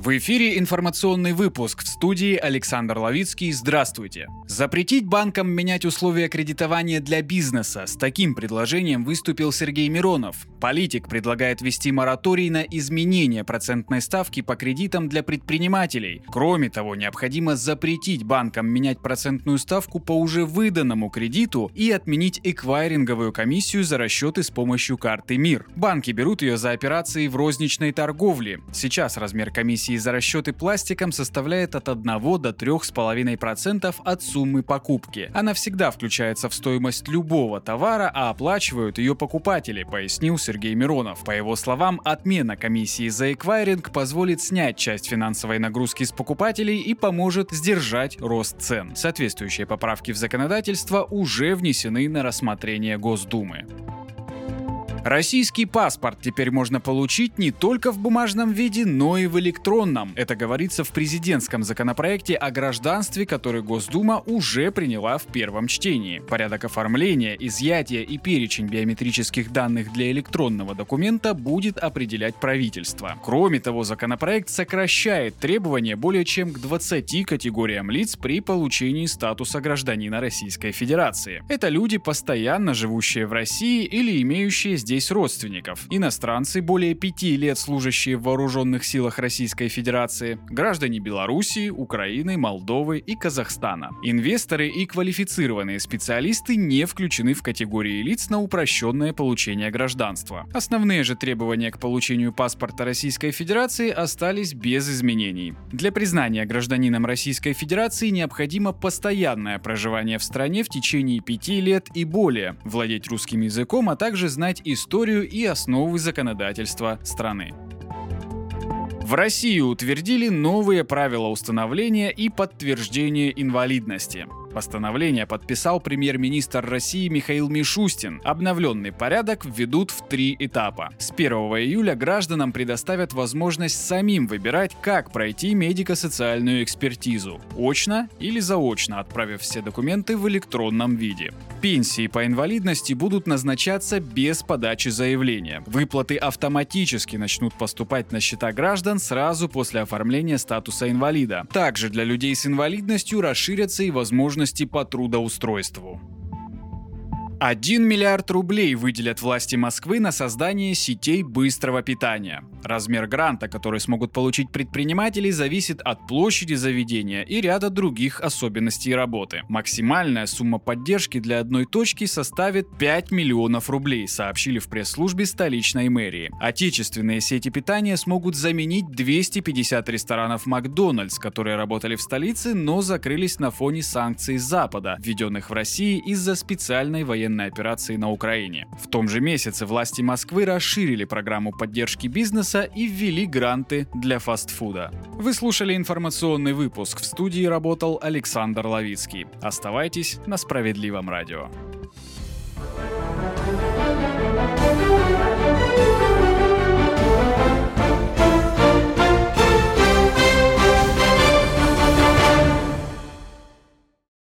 В эфире информационный выпуск в студии Александр Ловицкий. Здравствуйте. Запретить банкам менять условия кредитования для бизнеса. С таким предложением выступил Сергей Миронов. Политик предлагает ввести мораторий на изменение процентной ставки по кредитам для предпринимателей. Кроме того, необходимо запретить банкам менять процентную ставку по уже выданному кредиту и отменить эквайринговую комиссию за расчеты с помощью карты МИР. Банки берут ее за операции в розничной торговле. Сейчас размер комиссии за расчеты пластиком составляет от 1 до 3,5% от суммы покупки. Она всегда включается в стоимость любого товара, а оплачивают ее покупатели, пояснил Сергей Миронов. По его словам, отмена комиссии за эквайринг позволит снять часть финансовой нагрузки с покупателей и поможет сдержать рост цен. Соответствующие поправки в законодательство уже внесены на рассмотрение Госдумы. Российский паспорт теперь можно получить не только в бумажном виде, но и в электронном. Это говорится в президентском законопроекте о гражданстве, который Госдума уже приняла в первом чтении. Порядок оформления, изъятия и перечень биометрических данных для электронного документа будет определять правительство. Кроме того, законопроект сокращает требования более чем к 20 категориям лиц при получении статуса гражданина Российской Федерации. Это люди, постоянно живущие в России или имеющие здесь здесь родственников. Иностранцы, более пяти лет служащие в вооруженных силах Российской Федерации, граждане Белоруссии, Украины, Молдовы и Казахстана. Инвесторы и квалифицированные специалисты не включены в категории лиц на упрощенное получение гражданства. Основные же требования к получению паспорта Российской Федерации остались без изменений. Для признания гражданином Российской Федерации необходимо постоянное проживание в стране в течение пяти лет и более, владеть русским языком, а также знать историю историю и основы законодательства страны. В России утвердили новые правила установления и подтверждения инвалидности. Постановление подписал премьер-министр России Михаил Мишустин. Обновленный порядок введут в три этапа. С 1 июля гражданам предоставят возможность самим выбирать, как пройти медико-социальную экспертизу – очно или заочно, отправив все документы в электронном виде. Пенсии по инвалидности будут назначаться без подачи заявления. Выплаты автоматически начнут поступать на счета граждан сразу после оформления статуса инвалида. Также для людей с инвалидностью расширятся и возможности возможности по трудоустройству. 1 миллиард рублей выделят власти Москвы на создание сетей быстрого питания. Размер гранта, который смогут получить предприниматели, зависит от площади заведения и ряда других особенностей работы. Максимальная сумма поддержки для одной точки составит 5 миллионов рублей, сообщили в пресс-службе столичной мэрии. Отечественные сети питания смогут заменить 250 ресторанов Макдональдс, которые работали в столице, но закрылись на фоне санкций Запада, введенных в России из-за специальной военной военной операции на Украине. В том же месяце власти Москвы расширили программу поддержки бизнеса и ввели гранты для фастфуда. Вы слушали информационный выпуск. В студии работал Александр Ловицкий. Оставайтесь на Справедливом радио.